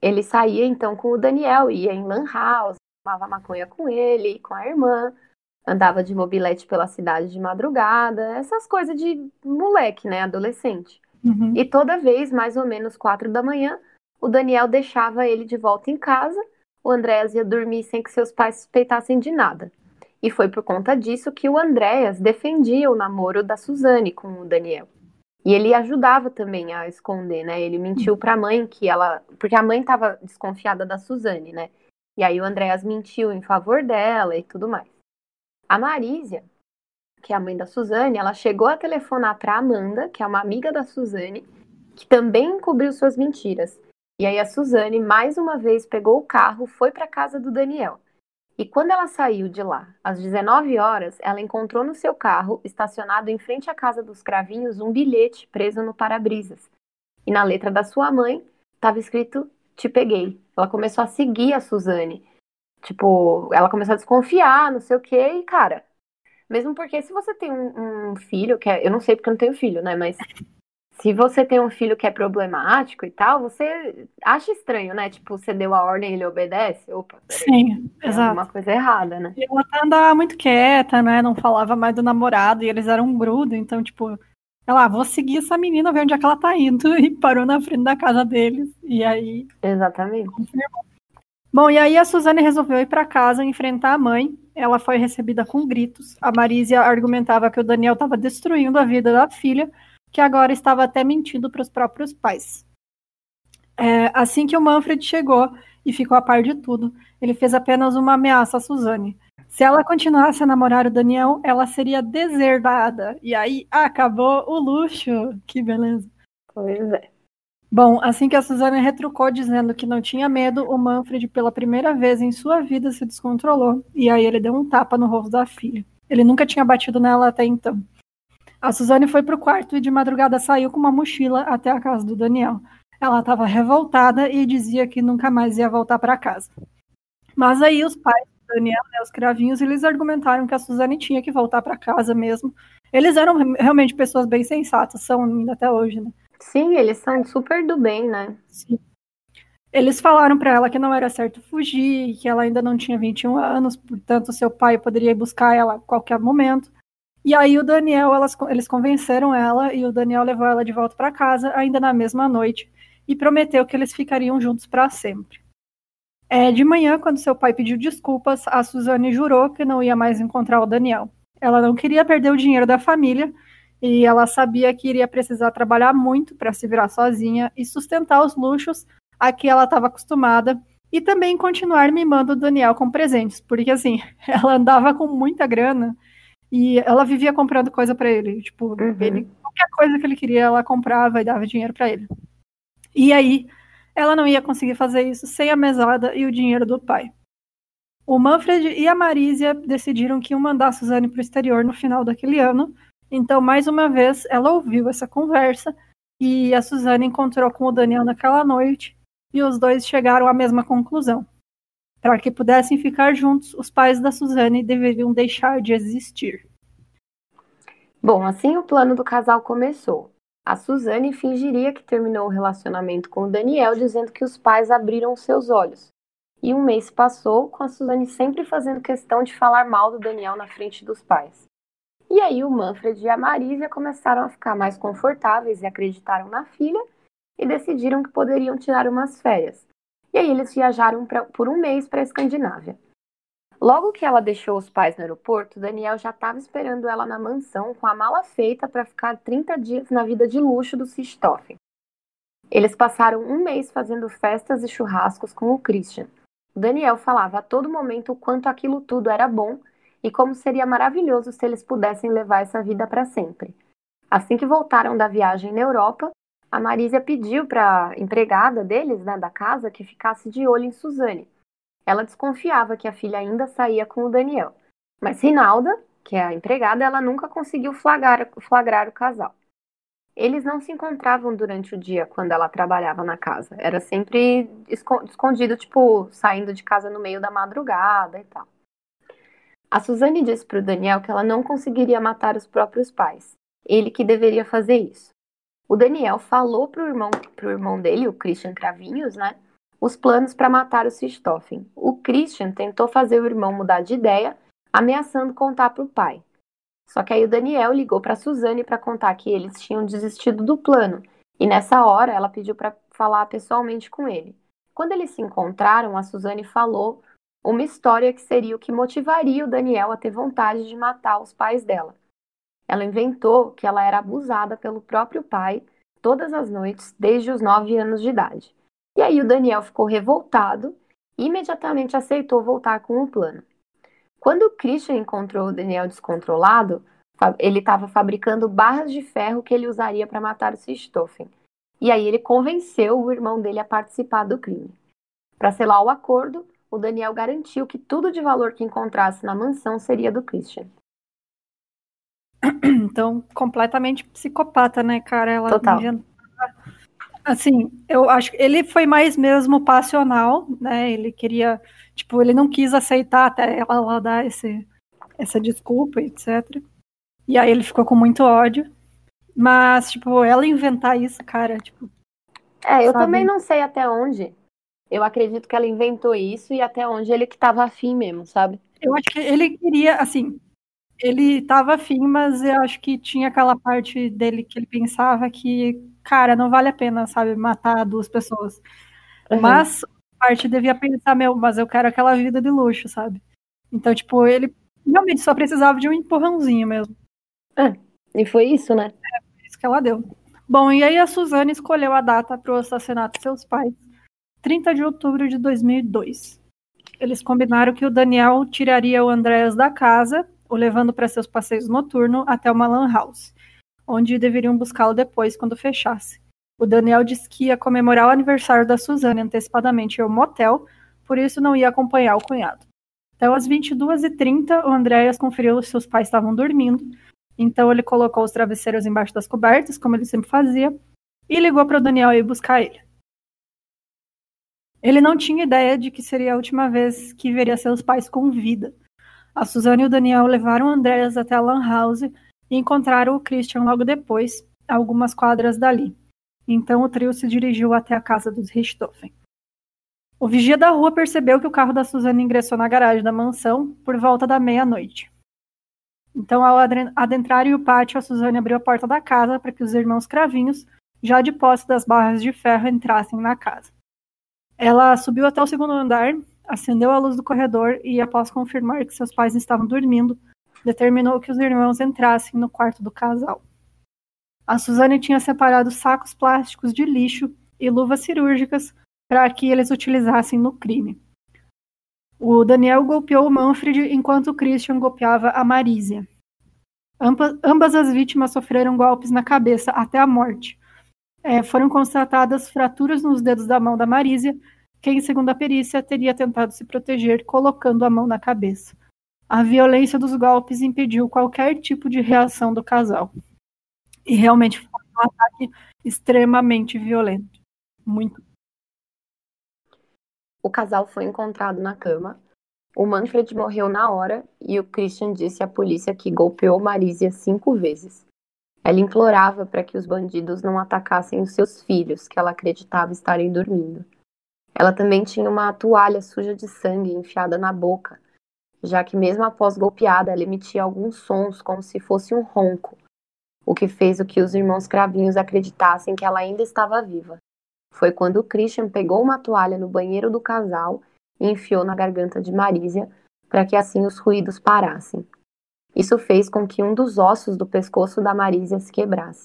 Ele saía então com o Daniel, ia em Lan House, fumava maconha com ele, com a irmã, andava de mobilete pela cidade de madrugada, essas coisas de moleque, né? Adolescente. Uhum. E toda vez, mais ou menos quatro da manhã, o Daniel deixava ele de volta em casa, o Andréas ia dormir sem que seus pais suspeitassem de nada. E foi por conta disso que o Andréas defendia o namoro da Suzane com o Daniel. E ele ajudava também a esconder, né? Ele mentiu para a mãe que ela. Porque a mãe estava desconfiada da Suzane, né? E aí o Andréas mentiu em favor dela e tudo mais. A Marísia, que é a mãe da Suzane, ela chegou a telefonar para Amanda, que é uma amiga da Suzane, que também encobriu suas mentiras. E aí a Suzane, mais uma vez, pegou o carro, foi para casa do Daniel. E quando ela saiu de lá, às 19 horas, ela encontrou no seu carro, estacionado em frente à casa dos cravinhos, um bilhete preso no para-brisas. E na letra da sua mãe, estava escrito: Te peguei. Ela começou a seguir a Suzane. Tipo, ela começou a desconfiar, não sei o quê, e cara. Mesmo porque se você tem um, um filho, que é, eu não sei porque eu não tenho filho, né? Mas se você tem um filho que é problemático e tal, você acha estranho, né? Tipo, você deu a ordem e ele obedece. Opa, Sim, tem exato. uma coisa errada, né? E ela andava muito quieta, né? Não falava mais do namorado e eles eram um grudo, então, tipo, ela, ah, vou seguir essa menina, ver onde é que ela tá indo, e parou na frente da casa deles. E aí. Exatamente. Confirmou. Bom, e aí a Suzane resolveu ir para casa enfrentar a mãe. Ela foi recebida com gritos. A Marísia argumentava que o Daniel estava destruindo a vida da filha que agora estava até mentindo para os próprios pais. É, assim que o Manfred chegou e ficou a par de tudo, ele fez apenas uma ameaça a Suzane. Se ela continuasse a namorar o Daniel, ela seria deserdada. E aí acabou o luxo. Que beleza. Pois é. Bom, assim que a Suzane retrucou dizendo que não tinha medo, o Manfred, pela primeira vez em sua vida, se descontrolou. E aí ele deu um tapa no rosto da filha. Ele nunca tinha batido nela até então. A Suzane foi para o quarto e de madrugada saiu com uma mochila até a casa do Daniel. Ela estava revoltada e dizia que nunca mais ia voltar para casa. Mas aí os pais do Daniel, né, os cravinhos, eles argumentaram que a Suzane tinha que voltar para casa mesmo. Eles eram realmente pessoas bem sensatas, são ainda até hoje, né? Sim, eles são super do bem, né? Sim. Eles falaram para ela que não era certo fugir, que ela ainda não tinha 21 anos, portanto seu pai poderia ir buscar ela a qualquer momento. E aí o Daniel, elas, eles convenceram ela e o Daniel levou ela de volta para casa ainda na mesma noite e prometeu que eles ficariam juntos para sempre. É, de manhã, quando seu pai pediu desculpas, a Suzane jurou que não ia mais encontrar o Daniel. Ela não queria perder o dinheiro da família e ela sabia que iria precisar trabalhar muito para se virar sozinha e sustentar os luxos a que ela estava acostumada e também continuar mimando o Daniel com presentes, porque assim, ela andava com muita grana e ela vivia comprando coisa para ele. Tipo, uhum. ele, qualquer coisa que ele queria, ela comprava e dava dinheiro para ele. E aí, ela não ia conseguir fazer isso sem a mesada e o dinheiro do pai. O Manfred e a Marísia decidiram que iam mandar a Suzane para o exterior no final daquele ano. Então, mais uma vez, ela ouviu essa conversa e a Suzane encontrou com o Daniel naquela noite e os dois chegaram à mesma conclusão. Para que pudessem ficar juntos, os pais da Suzane deveriam deixar de existir. Bom, assim o plano do casal começou. A Suzane fingiria que terminou o relacionamento com o Daniel, dizendo que os pais abriram seus olhos. E um mês passou, com a Suzane sempre fazendo questão de falar mal do Daniel na frente dos pais. E aí o Manfred e a Marísia começaram a ficar mais confortáveis e acreditaram na filha e decidiram que poderiam tirar umas férias. E aí eles viajaram pra, por um mês para a Escandinávia. Logo que ela deixou os pais no aeroporto, Daniel já estava esperando ela na mansão com a mala feita para ficar 30 dias na vida de luxo do Sistoffen. Eles passaram um mês fazendo festas e churrascos com o Christian. Daniel falava a todo momento o quanto aquilo tudo era bom e como seria maravilhoso se eles pudessem levar essa vida para sempre. Assim que voltaram da viagem na Europa, a Marísia pediu para empregada deles, né, da casa, que ficasse de olho em Suzane. Ela desconfiava que a filha ainda saía com o Daniel. Mas Rinalda, que é a empregada, ela nunca conseguiu flagrar, flagrar o casal. Eles não se encontravam durante o dia quando ela trabalhava na casa. Era sempre escondido, tipo, saindo de casa no meio da madrugada e tal. A Suzane disse para o Daniel que ela não conseguiria matar os próprios pais. Ele que deveria fazer isso. O Daniel falou pro irmão, pro irmão dele, o Christian Cravinhos, né? Os planos para matar o Sistoffen. O Christian tentou fazer o irmão mudar de ideia, ameaçando contar para o pai. Só que aí o Daniel ligou para Suzane para contar que eles tinham desistido do plano. E nessa hora ela pediu para falar pessoalmente com ele. Quando eles se encontraram, a Suzane falou uma história que seria o que motivaria o Daniel a ter vontade de matar os pais dela. Ela inventou que ela era abusada pelo próprio pai todas as noites desde os nove anos de idade. E aí o Daniel ficou revoltado e imediatamente aceitou voltar com o plano. Quando o Christian encontrou o Daniel descontrolado, ele estava fabricando barras de ferro que ele usaria para matar o Sistoffen. E aí ele convenceu o irmão dele a participar do crime. Para selar o acordo, o Daniel garantiu que tudo de valor que encontrasse na mansão seria do Christian. Então, completamente psicopata, né, cara? Ela Total. Assim, eu acho que ele foi mais mesmo passional, né? Ele queria, tipo, ele não quis aceitar até ela lá dar esse, essa desculpa, etc. E aí ele ficou com muito ódio. Mas, tipo, ela inventar isso, cara, tipo. É, eu sabe? também não sei até onde. Eu acredito que ela inventou isso e até onde ele que tava afim mesmo, sabe? Eu acho que ele queria, assim, ele tava afim, mas eu acho que tinha aquela parte dele que ele pensava que, cara, não vale a pena, sabe, matar duas pessoas. Uhum. Mas a parte devia pensar, meu, mas eu quero aquela vida de luxo, sabe? Então, tipo, ele realmente só precisava de um empurrãozinho mesmo. É, e foi isso, né? É, foi isso que ela deu. Bom, e aí a Suzane escolheu a data para o assassinato de seus pais, 30 de outubro de 2002. Eles combinaram que o Daniel tiraria o Andréas da casa o levando para seus passeios noturnos até uma lan house, onde deveriam buscá-lo depois quando fechasse. O Daniel disse que ia comemorar o aniversário da Suzane antecipadamente um motel, por isso não ia acompanhar o cunhado. Então, às 22h30, o Andréas conferiu se seus pais estavam dormindo, então ele colocou os travesseiros embaixo das cobertas, como ele sempre fazia, e ligou para o Daniel ir buscar ele. Ele não tinha ideia de que seria a última vez que veria seus pais com vida, a Suzane e o Daniel levaram Andréas até a Lan House e encontraram o Christian logo depois, a algumas quadras dali. Então o trio se dirigiu até a casa dos Richthofen. O vigia da rua percebeu que o carro da Suzane ingressou na garagem da mansão por volta da meia-noite. Então, ao adentrarem o pátio, a Suzane abriu a porta da casa para que os irmãos Cravinhos, já de posse das barras de ferro, entrassem na casa. Ela subiu até o segundo andar acendeu a luz do corredor e, após confirmar que seus pais estavam dormindo, determinou que os irmãos entrassem no quarto do casal. A Suzane tinha separado sacos plásticos de lixo e luvas cirúrgicas para que eles utilizassem no crime. O Daniel golpeou Manfred enquanto o Christian golpeava a Marísia. ambas as vítimas sofreram golpes na cabeça até a morte. É, foram constatadas fraturas nos dedos da mão da Marísia quem, segundo a perícia, teria tentado se proteger colocando a mão na cabeça. A violência dos golpes impediu qualquer tipo de reação do casal. E realmente foi um ataque extremamente violento. Muito. O casal foi encontrado na cama. O Manfred morreu na hora e o Christian disse à polícia que golpeou Marísia cinco vezes. Ela implorava para que os bandidos não atacassem os seus filhos, que ela acreditava estarem dormindo. Ela também tinha uma toalha suja de sangue enfiada na boca, já que mesmo após golpeada ela emitia alguns sons como se fosse um ronco, o que fez o que os irmãos cravinhos acreditassem que ela ainda estava viva. Foi quando o Christian pegou uma toalha no banheiro do casal e enfiou na garganta de Marísia para que assim os ruídos parassem. Isso fez com que um dos ossos do pescoço da Marísia se quebrasse.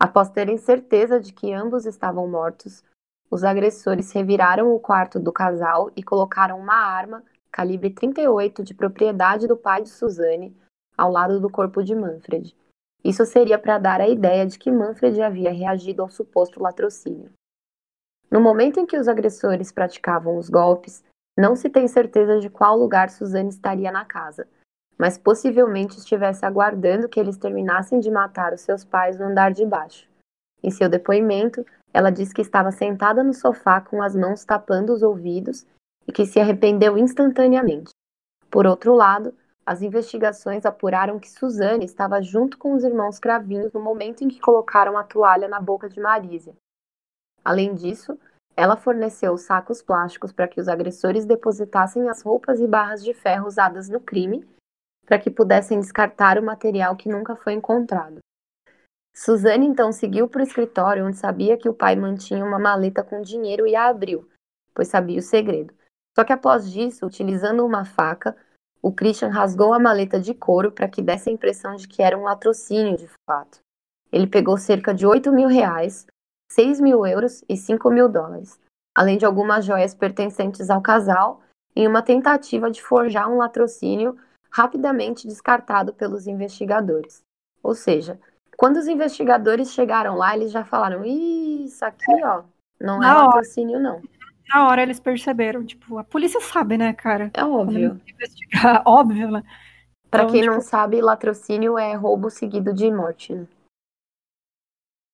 Após terem certeza de que ambos estavam mortos, os agressores reviraram o quarto do casal e colocaram uma arma calibre 38 de propriedade do pai de Suzanne ao lado do corpo de Manfred. Isso seria para dar a ideia de que Manfred havia reagido ao suposto latrocínio. No momento em que os agressores praticavam os golpes, não se tem certeza de qual lugar Suzanne estaria na casa, mas possivelmente estivesse aguardando que eles terminassem de matar os seus pais no andar de baixo. Em seu depoimento, ela diz que estava sentada no sofá com as mãos tapando os ouvidos e que se arrependeu instantaneamente. Por outro lado, as investigações apuraram que Suzane estava junto com os irmãos Cravinhos no momento em que colocaram a toalha na boca de Marísia. Além disso, ela forneceu sacos plásticos para que os agressores depositassem as roupas e barras de ferro usadas no crime para que pudessem descartar o material que nunca foi encontrado. Suzane então seguiu para o escritório onde sabia que o pai mantinha uma maleta com dinheiro e a abriu, pois sabia o segredo. Só que após isso, utilizando uma faca, o Christian rasgou a maleta de couro para que desse a impressão de que era um latrocínio de fato. Ele pegou cerca de 8 mil reais, 6 mil euros e 5 mil dólares, além de algumas joias pertencentes ao casal, em uma tentativa de forjar um latrocínio rapidamente descartado pelos investigadores. Ou seja, quando os investigadores chegaram lá, eles já falaram: isso aqui, ó, não é latrocínio, não. Na hora eles perceberam, tipo, a polícia sabe, né, cara? É óbvio. Investigar, óbvio, né? Pra então, quem tipo... não sabe, latrocínio é roubo seguido de morte. Né?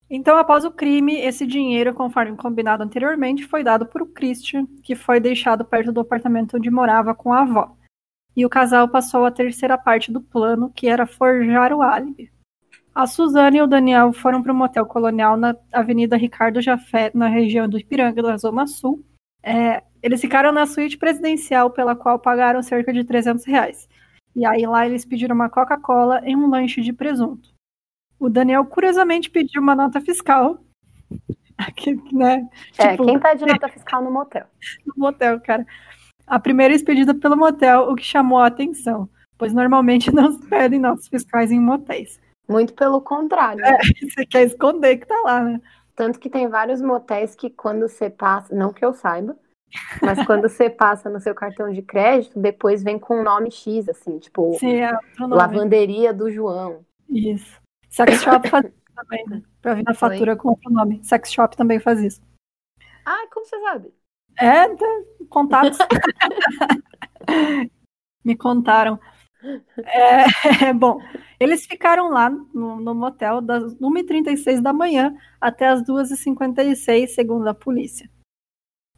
Então, após o crime, esse dinheiro, conforme combinado anteriormente, foi dado para o Christian, que foi deixado perto do apartamento onde morava com a avó e o casal passou a terceira parte do plano, que era forjar o álibi. A Suzane e o Daniel foram para o motel colonial na Avenida Ricardo Jafé, na região do Ipiranga, da Zona Sul. É, eles ficaram na suíte presidencial, pela qual pagaram cerca de 300 reais. E aí lá eles pediram uma Coca-Cola e um lanche de presunto. O Daniel, curiosamente, pediu uma nota fiscal. Aqui, né? É, tipo, quem pede nota fiscal no motel? No motel, cara. A primeira expedida pelo motel, o que chamou a atenção, pois normalmente não se pedem notas fiscais em motéis. Muito pelo contrário. É, você quer esconder que tá lá, né? Tanto que tem vários motéis que quando você passa, não que eu saiba, mas quando você passa no seu cartão de crédito, depois vem com o nome X, assim, tipo Sim, é Lavanderia do João. Isso. Sex Shop faz isso também, né? Pra vir na fatura Oi? com outro nome. Sex Shop também faz isso. Ah, como você sabe? É, contatos. Me contaram. É, bom, eles ficaram lá no, no motel das 1h36 da manhã até as 2h56, segundo a polícia.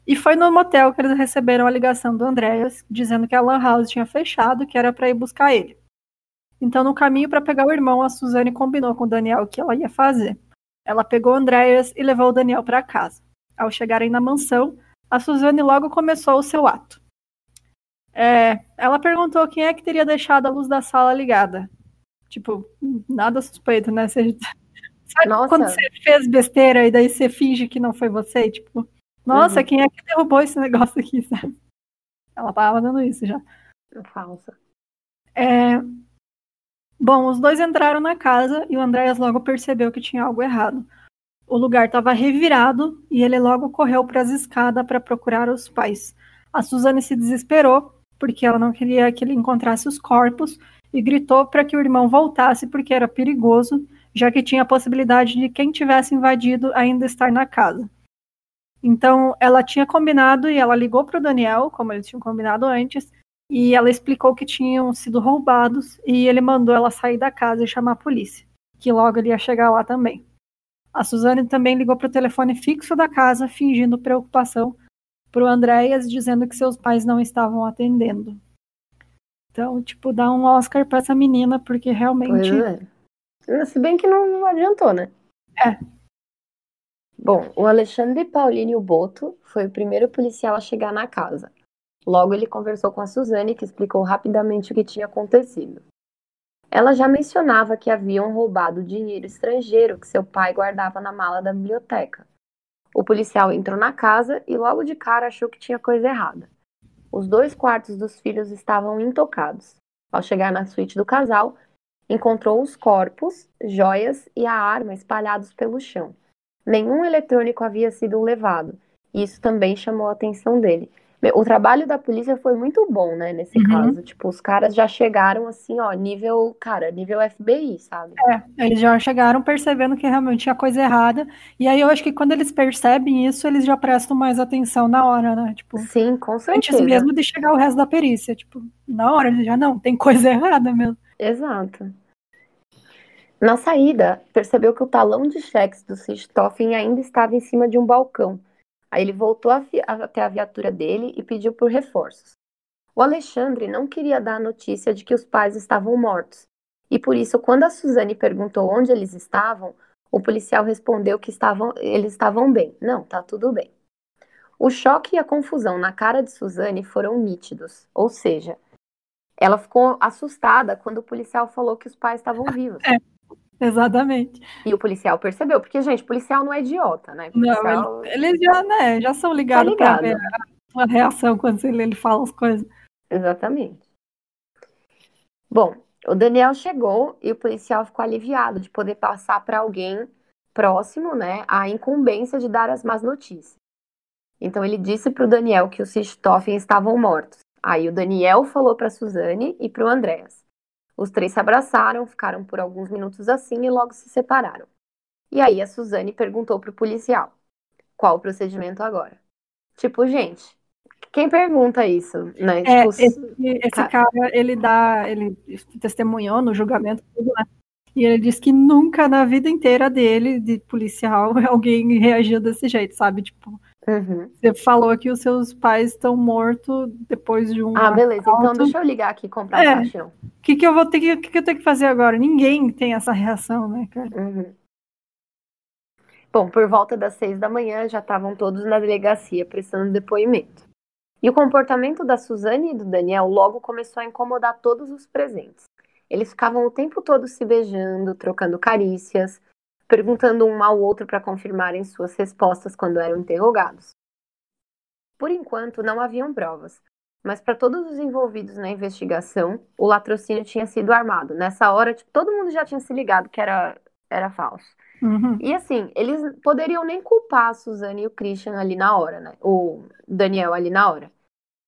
E foi no motel que eles receberam a ligação do Andréas, dizendo que a Lan House tinha fechado que era para ir buscar ele. Então, no caminho para pegar o irmão, a Suzane combinou com o Daniel o que ela ia fazer. Ela pegou o e levou o Daniel para casa. Ao chegarem na mansão, a Suzane logo começou o seu ato. É, ela perguntou quem é que teria deixado a luz da sala ligada. Tipo, nada suspeito, né? Você, sabe nossa. quando você fez besteira e daí você finge que não foi você? Tipo, nossa, uhum. quem é que derrubou esse negócio aqui, sabe? Ela tava dando isso já. É falsa. É... Bom, os dois entraram na casa e o Andréas logo percebeu que tinha algo errado. O lugar estava revirado e ele logo correu para as escadas para procurar os pais. A Suzane se desesperou porque ela não queria que ele encontrasse os corpos e gritou para que o irmão voltasse porque era perigoso, já que tinha a possibilidade de quem tivesse invadido ainda estar na casa. Então, ela tinha combinado e ela ligou para o Daniel, como eles tinham combinado antes, e ela explicou que tinham sido roubados e ele mandou ela sair da casa e chamar a polícia, que logo ele ia chegar lá também. A Suzane também ligou para o telefone fixo da casa, fingindo preocupação para o Andréas, dizendo que seus pais não estavam atendendo. Então, tipo, dá um Oscar para essa menina, porque realmente. É. Se bem que não, adiantou, né? É. Bom, o Alexandre Paulino Boto foi o primeiro policial a chegar na casa. Logo, ele conversou com a Suzane, que explicou rapidamente o que tinha acontecido. Ela já mencionava que haviam roubado dinheiro estrangeiro que seu pai guardava na mala da biblioteca. O policial entrou na casa e logo de cara achou que tinha coisa errada. Os dois quartos dos filhos estavam intocados. Ao chegar na suíte do casal, encontrou os corpos, joias e a arma espalhados pelo chão. Nenhum eletrônico havia sido levado. E isso também chamou a atenção dele. O trabalho da polícia foi muito bom, né, nesse uhum. caso. Tipo, os caras já chegaram assim, ó, nível, cara, nível FBI, sabe? É, eles já chegaram percebendo que realmente tinha coisa errada. E aí eu acho que quando eles percebem isso, eles já prestam mais atenção na hora, né? Tipo, Sim, com certeza. Antes mesmo de chegar o resto da perícia. Tipo, na hora eles já não, tem coisa errada mesmo. Exato. Na saída, percebeu que o talão de cheques do Sistoffen ainda estava em cima de um balcão Aí ele voltou até a viatura dele e pediu por reforços. O Alexandre não queria dar a notícia de que os pais estavam mortos. E por isso, quando a Suzane perguntou onde eles estavam, o policial respondeu que estavam, eles estavam bem. Não, tá tudo bem. O choque e a confusão na cara de Suzane foram nítidos, ou seja, ela ficou assustada quando o policial falou que os pais estavam vivos. É. Exatamente. E o policial percebeu, porque, gente, policial não é idiota, né? Policial... Não, eles já, né, já são ligados tá ligado. pra ver a, reação quando ele, ele fala as coisas. Exatamente. Bom, o Daniel chegou e o policial ficou aliviado de poder passar para alguém próximo, né, a incumbência de dar as más notícias. Então ele disse para o Daniel que os Sistoffen estavam mortos. Aí o Daniel falou para Suzane e para o Andréas. Os três se abraçaram, ficaram por alguns minutos assim e logo se separaram. E aí a Suzane perguntou pro policial: qual o procedimento agora? Tipo, gente, quem pergunta isso, né? É, tipo, esse, esse cara, ele dá, ele testemunhou no julgamento, tudo, né? E ele disse que nunca na vida inteira dele, de policial, alguém reagiu desse jeito, sabe? Tipo, Uhum. Você falou que os seus pais estão mortos depois de um. Ah, beleza. Assalto. Então deixa eu ligar aqui e comprar é. caixão. O que, que eu vou ter que, que, que eu tenho que fazer agora? Ninguém tem essa reação, né, cara? Uhum. Bom, por volta das seis da manhã já estavam todos na delegacia prestando depoimento. E o comportamento da Suzane e do Daniel logo começou a incomodar todos os presentes. Eles ficavam o tempo todo se beijando, trocando carícias, perguntando um ao outro para confirmarem suas respostas quando eram interrogados. Por enquanto, não haviam provas, mas para todos os envolvidos na investigação, o latrocínio tinha sido armado. Nessa hora, tipo, todo mundo já tinha se ligado que era, era falso. Uhum. E assim, eles poderiam nem culpar a Suzane e o Christian ali na hora, né? O Daniel ali na hora.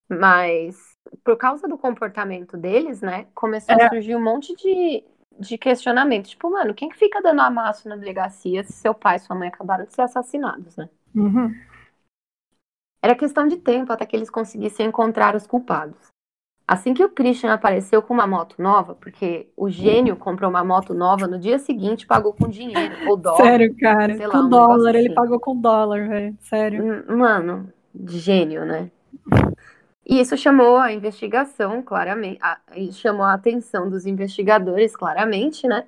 Mas por causa do comportamento deles, né, começou é. a surgir um monte de, de questionamento. Tipo, mano, quem que fica dando amasso na delegacia se seu pai e sua mãe acabaram de ser assassinados, né? Uhum. Era questão de tempo até que eles conseguissem encontrar os culpados. Assim que o Christian apareceu com uma moto nova, porque o gênio comprou uma moto nova no dia seguinte pagou com dinheiro, ou dólar. Sério, cara. Lá, com um dólar, ele assim. pagou com dólar, velho. Sério. Hum, mano, gênio, né? E isso chamou a investigação, claramente, a, chamou a atenção dos investigadores, claramente, né?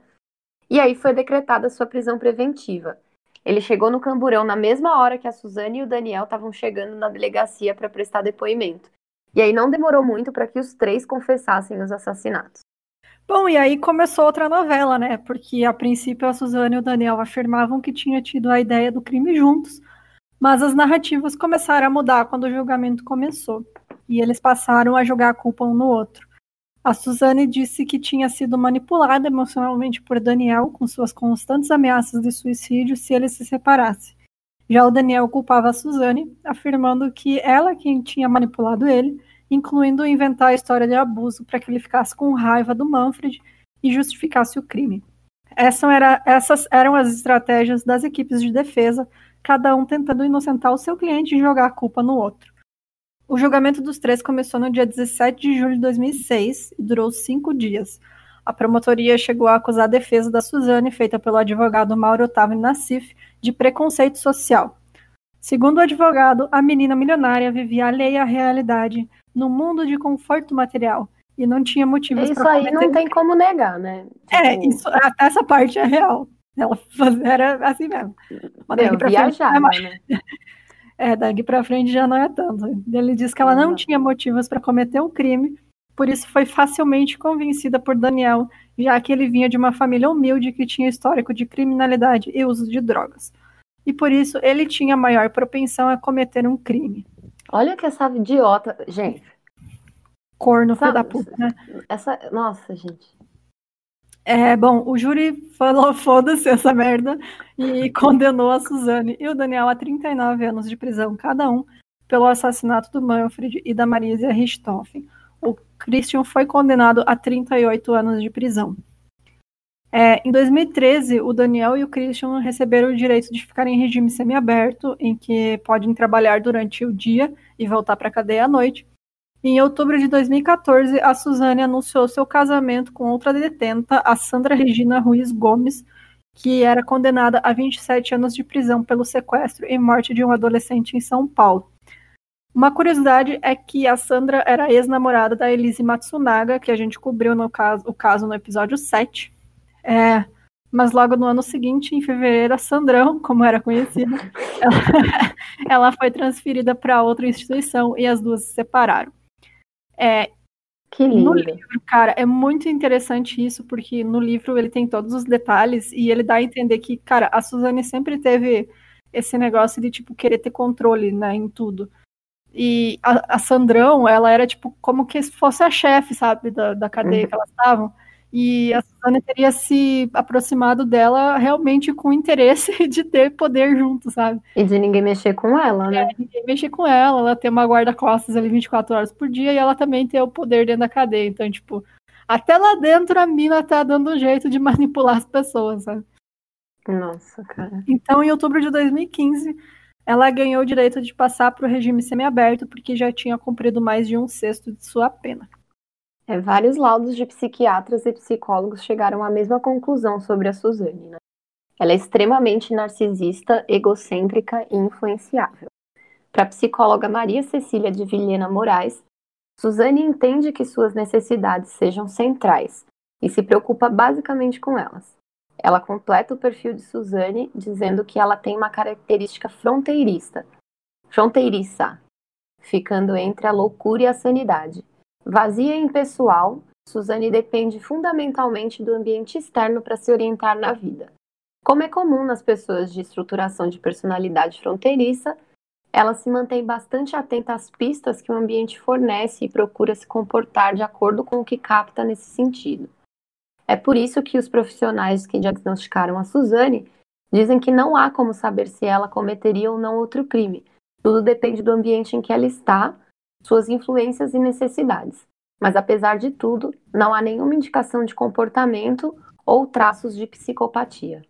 E aí foi decretada sua prisão preventiva. Ele chegou no Camburão na mesma hora que a Suzane e o Daniel estavam chegando na delegacia para prestar depoimento. E aí não demorou muito para que os três confessassem os assassinatos. Bom, e aí começou outra novela, né? Porque a princípio a Suzane e o Daniel afirmavam que tinham tido a ideia do crime juntos, mas as narrativas começaram a mudar quando o julgamento começou e eles passaram a jogar a culpa um no outro. A Suzane disse que tinha sido manipulada emocionalmente por Daniel com suas constantes ameaças de suicídio se ele se separasse. Já o Daniel culpava a Suzane, afirmando que ela quem tinha manipulado ele, incluindo inventar a história de abuso para que ele ficasse com raiva do Manfred e justificasse o crime. Essa era, essas eram as estratégias das equipes de defesa, cada um tentando inocentar o seu cliente e jogar a culpa no outro. O julgamento dos três começou no dia 17 de julho de 2006 e durou cinco dias. A promotoria chegou a acusar a defesa da Suzane, feita pelo advogado Mauro Otávio Nassif, de preconceito social. Segundo o advogado, a menina milionária vivia alheia à realidade, no mundo de conforto material, e não tinha motivos para Isso aí não tem como negar, né? É, tipo... É, isso, essa parte é real. Ela era assim mesmo. Meu, viajava, né? É, daqui para frente já não é tanto. Ele diz que ela não tinha motivos para cometer um crime, por isso foi facilmente convencida por Daniel, já que ele vinha de uma família humilde que tinha histórico de criminalidade e uso de drogas. E por isso ele tinha maior propensão a cometer um crime. Olha que essa idiota, gente. Corno filho da puta, né? Essa, nossa, gente. É, bom, o júri falou foda-se essa merda e condenou a Suzane e o Daniel a 39 anos de prisão cada um pelo assassinato do Manfred e da Marisa Richthofen. O Christian foi condenado a 38 anos de prisão. É, em 2013, o Daniel e o Christian receberam o direito de ficar em regime semiaberto, em que podem trabalhar durante o dia e voltar para a cadeia à noite. Em outubro de 2014, a Suzane anunciou seu casamento com outra detenta, a Sandra Regina Ruiz Gomes, que era condenada a 27 anos de prisão pelo sequestro e morte de um adolescente em São Paulo. Uma curiosidade é que a Sandra era ex-namorada da Elise Matsunaga, que a gente cobriu no caso, o caso no episódio 7. É, mas logo no ano seguinte, em fevereiro, a Sandrão, como era conhecida, ela, ela foi transferida para outra instituição e as duas se separaram. É, que lindo. No livro, cara, é muito interessante isso, porque no livro ele tem todos os detalhes e ele dá a entender que, cara, a Suzane sempre teve esse negócio de, tipo, querer ter controle, né, em tudo. E a, a Sandrão, ela era, tipo, como que fosse a chefe, sabe, da, da cadeia uhum. que elas estavam. E a Suzane teria se aproximado dela realmente com interesse de ter poder junto, sabe? E de ninguém mexer com ela, né? É, ninguém mexer com ela, ela ter uma guarda-costas ali 24 horas por dia e ela também ter o poder dentro da cadeia. Então, tipo, até lá dentro a mina tá dando um jeito de manipular as pessoas, sabe? Nossa, cara. Então, em outubro de 2015, ela ganhou o direito de passar para o regime semiaberto porque já tinha cumprido mais de um sexto de sua pena. É, vários laudos de psiquiatras e psicólogos chegaram à mesma conclusão sobre a Suzane. Né? Ela é extremamente narcisista, egocêntrica e influenciável. Para a psicóloga Maria Cecília de Vilhena Moraes, Suzane entende que suas necessidades sejam centrais e se preocupa basicamente com elas. Ela completa o perfil de Suzane dizendo que ela tem uma característica fronteirista, fronteiriça, ficando entre a loucura e a sanidade. Vazia e impessoal, Suzane depende fundamentalmente do ambiente externo para se orientar na vida. Como é comum nas pessoas de estruturação de personalidade fronteiriça, ela se mantém bastante atenta às pistas que o ambiente fornece e procura se comportar de acordo com o que capta nesse sentido. É por isso que os profissionais que diagnosticaram a Suzane dizem que não há como saber se ela cometeria ou não outro crime. Tudo depende do ambiente em que ela está suas influências e necessidades. Mas apesar de tudo, não há nenhuma indicação de comportamento ou traços de psicopatia.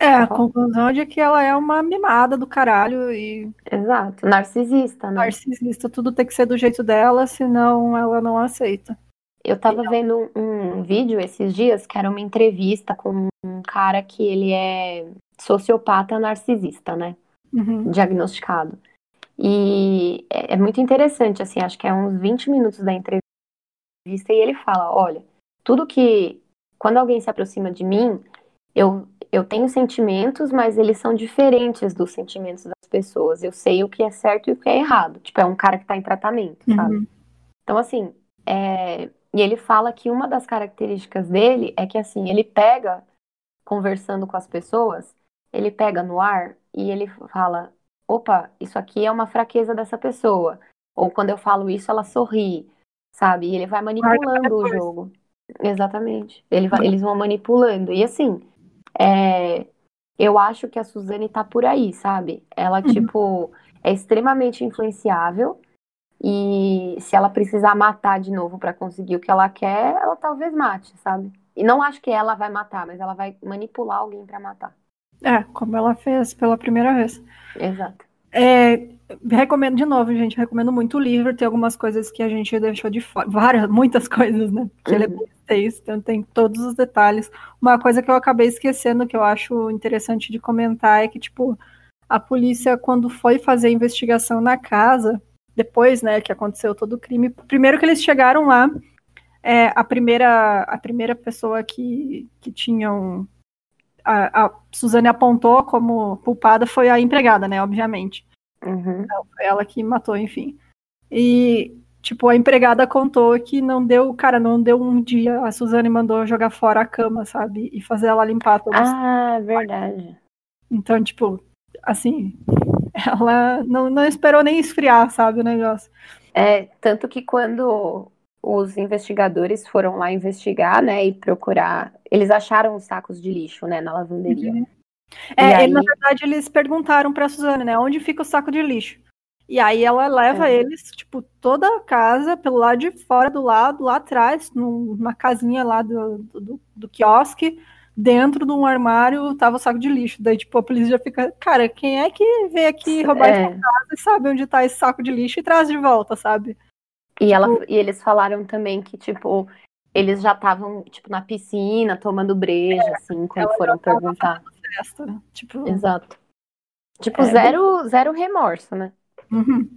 É, a conclusão é de que ela é uma mimada do caralho e. Exato, narcisista, né? Narcisista, tudo tem que ser do jeito dela, senão ela não aceita. Eu tava vendo um vídeo esses dias que era uma entrevista com um cara que ele é sociopata narcisista, né? Uhum. Diagnosticado. E é, é muito interessante, assim, acho que é uns 20 minutos da entrevista e ele fala: olha, tudo que. Quando alguém se aproxima de mim, eu, eu tenho sentimentos, mas eles são diferentes dos sentimentos das pessoas. Eu sei o que é certo e o que é errado. Tipo, é um cara que tá em tratamento, uhum. sabe? Então, assim, é... e ele fala que uma das características dele é que, assim, ele pega, conversando com as pessoas, ele pega no ar e ele fala: opa, isso aqui é uma fraqueza dessa pessoa. Ou quando eu falo isso, ela sorri, sabe? E ele vai manipulando o jogo. Exatamente. Ele vai, eles vão manipulando. E assim, é, eu acho que a Suzane tá por aí, sabe? Ela, uhum. tipo, é extremamente influenciável. E se ela precisar matar de novo para conseguir o que ela quer, ela talvez mate, sabe? E não acho que ela vai matar, mas ela vai manipular alguém para matar. É, como ela fez pela primeira vez. Exato. É, recomendo de novo, gente. Recomendo muito o livro. Tem algumas coisas que a gente deixou de fora. Várias, muitas coisas, né? Porque uhum. ele é bem extenso, então tem todos os detalhes. Uma coisa que eu acabei esquecendo, que eu acho interessante de comentar, é que, tipo, a polícia, quando foi fazer a investigação na casa, depois, né, que aconteceu todo o crime, primeiro que eles chegaram lá, é, a primeira a primeira pessoa que, que tinham a, a Suzane apontou como culpada foi a empregada, né? Obviamente. Uhum. Então, foi ela que matou, enfim. E, tipo, a empregada contou que não deu, cara, não deu um dia. A Suzane mandou jogar fora a cama, sabe? E fazer ela limpar todos. Ah, verdade. Então, tipo, assim, ela não, não esperou nem esfriar, sabe, o negócio. É, tanto que quando os investigadores foram lá investigar, né, e procurar. Eles acharam os sacos de lixo, né, na lavanderia. Uhum. É, aí... na verdade, eles perguntaram pra Suzane, né, onde fica o saco de lixo? E aí ela leva é. eles, tipo, toda a casa, pelo lado de fora, do lado, lá atrás, numa casinha lá do, do, do quiosque, dentro de um armário tava o saco de lixo. Daí, tipo, a polícia já fica, cara, quem é que veio aqui roubar é. essa casa e sabe onde tá esse saco de lixo e traz de volta, sabe? E, ela, tipo... e eles falaram também que, tipo, eles já estavam, tipo, na piscina, tomando breja, é, assim, quando foram perguntar. Festa, tipo... Exato. Tipo, é, zero, bem... zero remorso, né? Uhum.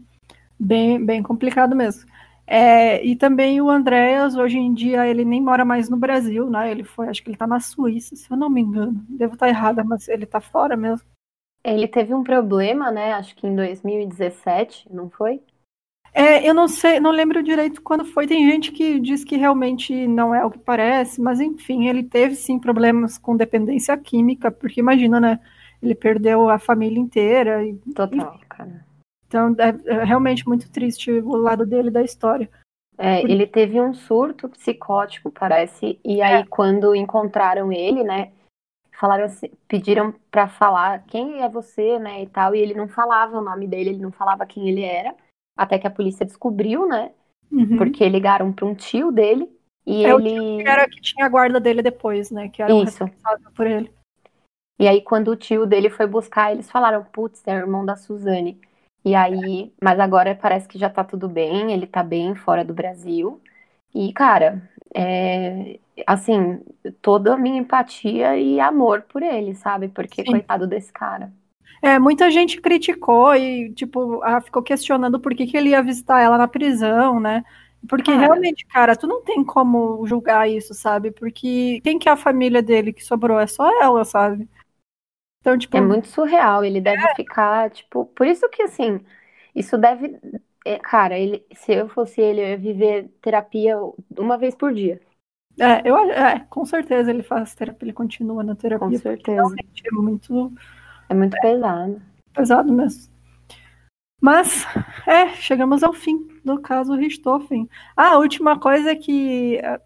Bem, bem complicado mesmo. É, e também o Andréas, hoje em dia, ele nem mora mais no Brasil, né? Ele foi, acho que ele tá na Suíça, se eu não me engano. Devo estar errada, mas ele tá fora mesmo. Ele teve um problema, né? Acho que em 2017, não foi? É, eu não sei, não lembro direito quando foi. Tem gente que diz que realmente não é o que parece, mas enfim, ele teve sim problemas com dependência química, porque imagina, né? Ele perdeu a família inteira. E, Total, enfim. cara. Então é, é, realmente muito triste o lado dele da história. É, ele teve um surto psicótico, parece, e aí é. quando encontraram ele, né, falaram assim, pediram para falar quem é você, né, e tal, e ele não falava o nome dele, ele não falava quem ele era. Até que a polícia descobriu, né? Uhum. Porque ligaram para um tio dele e é ele. que era que tinha a guarda dele depois, né? Que era Isso. o responsável por ele. E aí, quando o tio dele foi buscar, eles falaram: putz, é o irmão da Suzane. E aí, mas agora parece que já tá tudo bem, ele tá bem fora do Brasil. E, cara, é, assim, toda a minha empatia e amor por ele, sabe? Porque, Sim. coitado desse cara. É, muita gente criticou e, tipo, ficou questionando por que, que ele ia visitar ela na prisão, né? Porque cara. realmente, cara, tu não tem como julgar isso, sabe? Porque quem que é a família dele que sobrou? É só ela, sabe? Então, tipo. É muito surreal, ele deve é. ficar, tipo. Por isso que, assim, isso deve. É, cara, ele, se eu fosse ele, eu ia viver terapia uma vez por dia. É, eu, é, com certeza ele faz terapia, ele continua na terapia. Com certeza. É muito é muito pesado. Pesado mesmo. Mas, é, chegamos ao fim do caso Richthofen. Ah, a última coisa é que eh,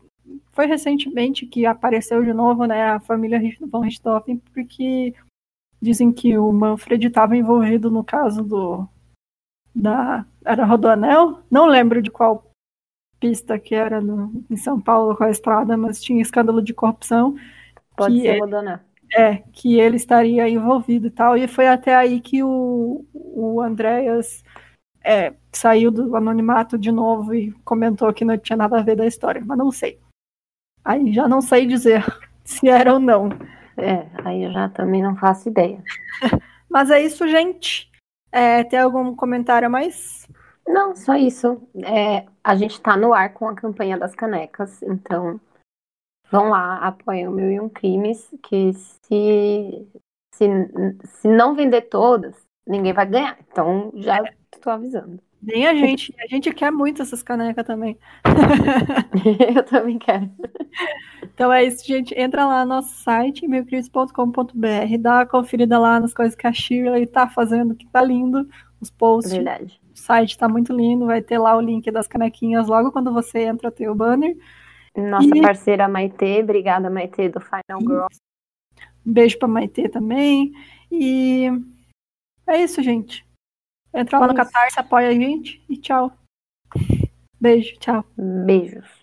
foi recentemente que apareceu de novo, né, a família von Richthofen, porque dizem que o Manfred estava envolvido no caso do da era Rodoanel, não lembro de qual pista que era no, em São Paulo com a estrada, mas tinha escândalo de corrupção. Pode ser Rodoanel. É, que ele estaria envolvido e tal. E foi até aí que o, o Andréas é, saiu do anonimato de novo e comentou que não tinha nada a ver da história, mas não sei. Aí já não sei dizer se era ou não. É, aí eu já também não faço ideia. mas é isso, gente. É, tem algum comentário a mais? Não, só isso. É, a gente tá no ar com a campanha das canecas, então vão lá, apoiem o Mil e Um Crimes, que se, se, se não vender todas, ninguém vai ganhar. Então, já estou avisando. Nem a gente. A gente quer muito essas canecas também. Eu também quero. Então é isso, gente. Entra lá no nosso site, milcris.com.br, dá uma conferida lá nas coisas que a Shirley tá fazendo, que tá lindo. Os posts. Verdade. O site tá muito lindo. Vai ter lá o link das canequinhas logo quando você entra, tem o banner. Nossa e... parceira Maitê, obrigada Maitê do Final Girl. Um beijo pra Maitê também. E é isso, gente. Entra lá no Catarse, apoia a gente e tchau. Beijo, tchau. Beijos.